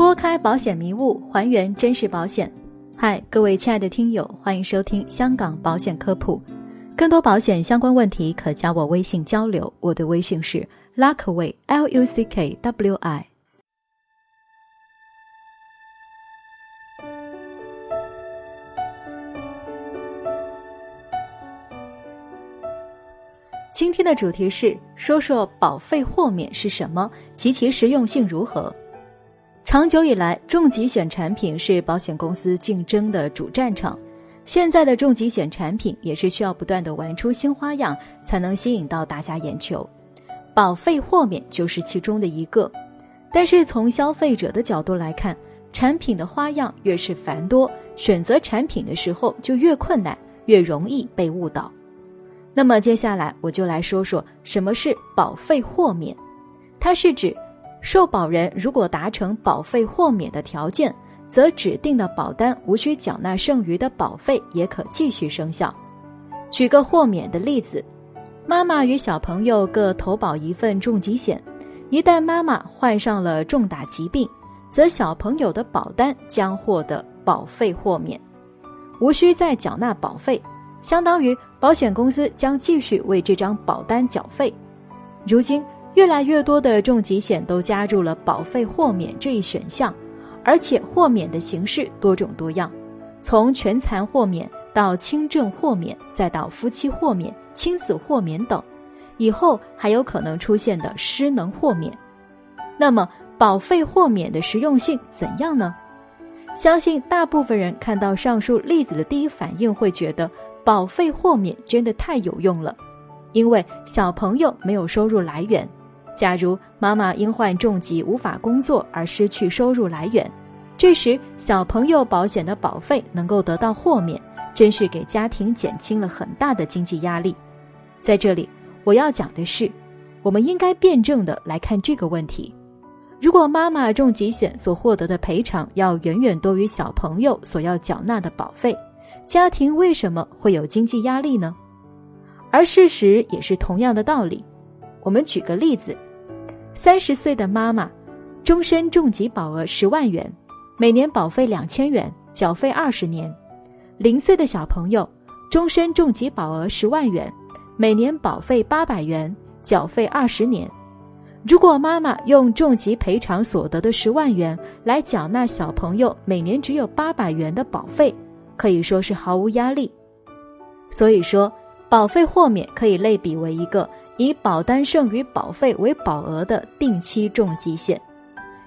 拨开保险迷雾，还原真实保险。嗨，各位亲爱的听友，欢迎收听香港保险科普。更多保险相关问题，可加我微信交流。我的微信是 Luckway L U C K W I。今天的主题是说说保费豁免是什么，及其实用性如何。长久以来，重疾险产品是保险公司竞争的主战场。现在的重疾险产品也是需要不断的玩出新花样，才能吸引到大家眼球。保费豁免就是其中的一个。但是从消费者的角度来看，产品的花样越是繁多，选择产品的时候就越困难，越容易被误导。那么接下来我就来说说什么是保费豁免。它是指受保人如果达成保费豁免的条件，则指定的保单无需缴纳剩余的保费，也可继续生效。举个豁免的例子，妈妈与小朋友各投保一份重疾险，一旦妈妈患上了重大疾病，则小朋友的保单将获得保费豁免，无需再缴纳保费。相当于保险公司将继续为这张保单缴费。如今，越来越多的重疾险都加入了保费豁免这一选项，而且豁免的形式多种多样，从全残豁免到轻症豁免，再到夫妻豁免、亲子豁免等，以后还有可能出现的失能豁免。那么，保费豁免的实用性怎样呢？相信大部分人看到上述例子的第一反应会觉得。保费豁免真的太有用了，因为小朋友没有收入来源。假如妈妈因患重疾无法工作而失去收入来源，这时小朋友保险的保费能够得到豁免，真是给家庭减轻了很大的经济压力。在这里，我要讲的是，我们应该辩证的来看这个问题：如果妈妈重疾险所获得的赔偿要远远多于小朋友所要缴纳的保费。家庭为什么会有经济压力呢？而事实也是同样的道理。我们举个例子：三十岁的妈妈，终身重疾保额十万元，每年保费两千元，缴费二十年；零岁的小朋友，终身重疾保额十万元，每年保费八百元，缴费二十年。如果妈妈用重疾赔偿所得的十万元来缴纳小朋友每年只有八百元的保费，可以说是毫无压力，所以说保费豁免可以类比为一个以保单剩余保费为保额的定期重疾险。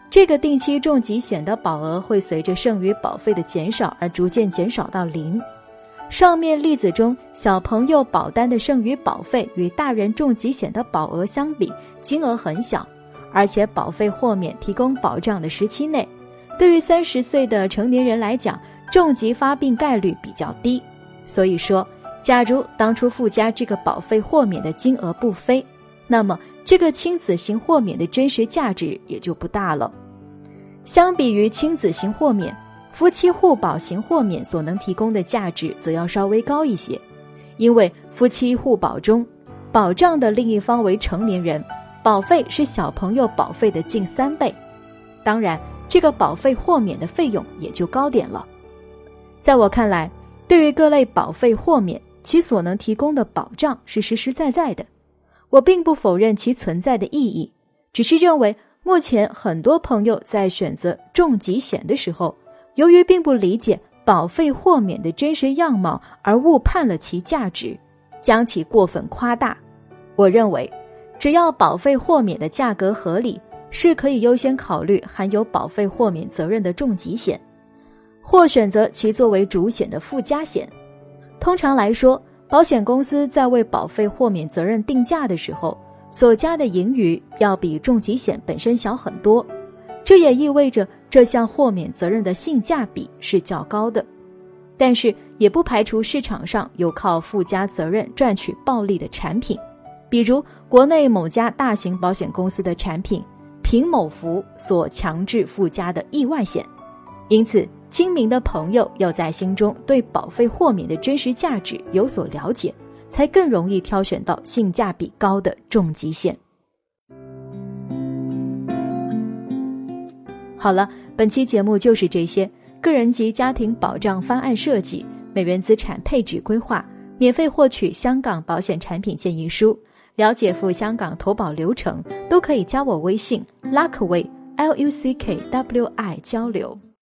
这个定期重疾险的保额会随着剩余保费的减少而逐渐减少到零。上面例子中，小朋友保单的剩余保费与大人重疾险的保额相比，金额很小，而且保费豁免提供保障的时期内，对于三十岁的成年人来讲。重疾发病概率比较低，所以说，假如当初附加这个保费豁免的金额不菲，那么这个亲子型豁免的真实价值也就不大了。相比于亲子型豁免，夫妻互保型豁免所能提供的价值则要稍微高一些，因为夫妻互保中，保障的另一方为成年人，保费是小朋友保费的近三倍，当然，这个保费豁免的费用也就高点了。在我看来，对于各类保费豁免，其所能提供的保障是实实在在的。我并不否认其存在的意义，只是认为目前很多朋友在选择重疾险的时候，由于并不理解保费豁免的真实样貌，而误判了其价值，将其过分夸大。我认为，只要保费豁免的价格合理，是可以优先考虑含有保费豁免责任的重疾险。或选择其作为主险的附加险。通常来说，保险公司在为保费豁免责任定价的时候，所加的盈余要比重疾险本身小很多。这也意味着这项豁免责任的性价比是较高的。但是，也不排除市场上有靠附加责任赚取暴利的产品，比如国内某家大型保险公司的产品平某福所强制附加的意外险。因此。精明的朋友要在心中对保费豁免的真实价值有所了解，才更容易挑选到性价比高的重疾险。好了，本期节目就是这些：个人及家庭保障方案设计、美元资产配置规划，免费获取香港保险产品建议书，了解赴香港投保流程，都可以加我微信 Luckway L U C K W I 交流。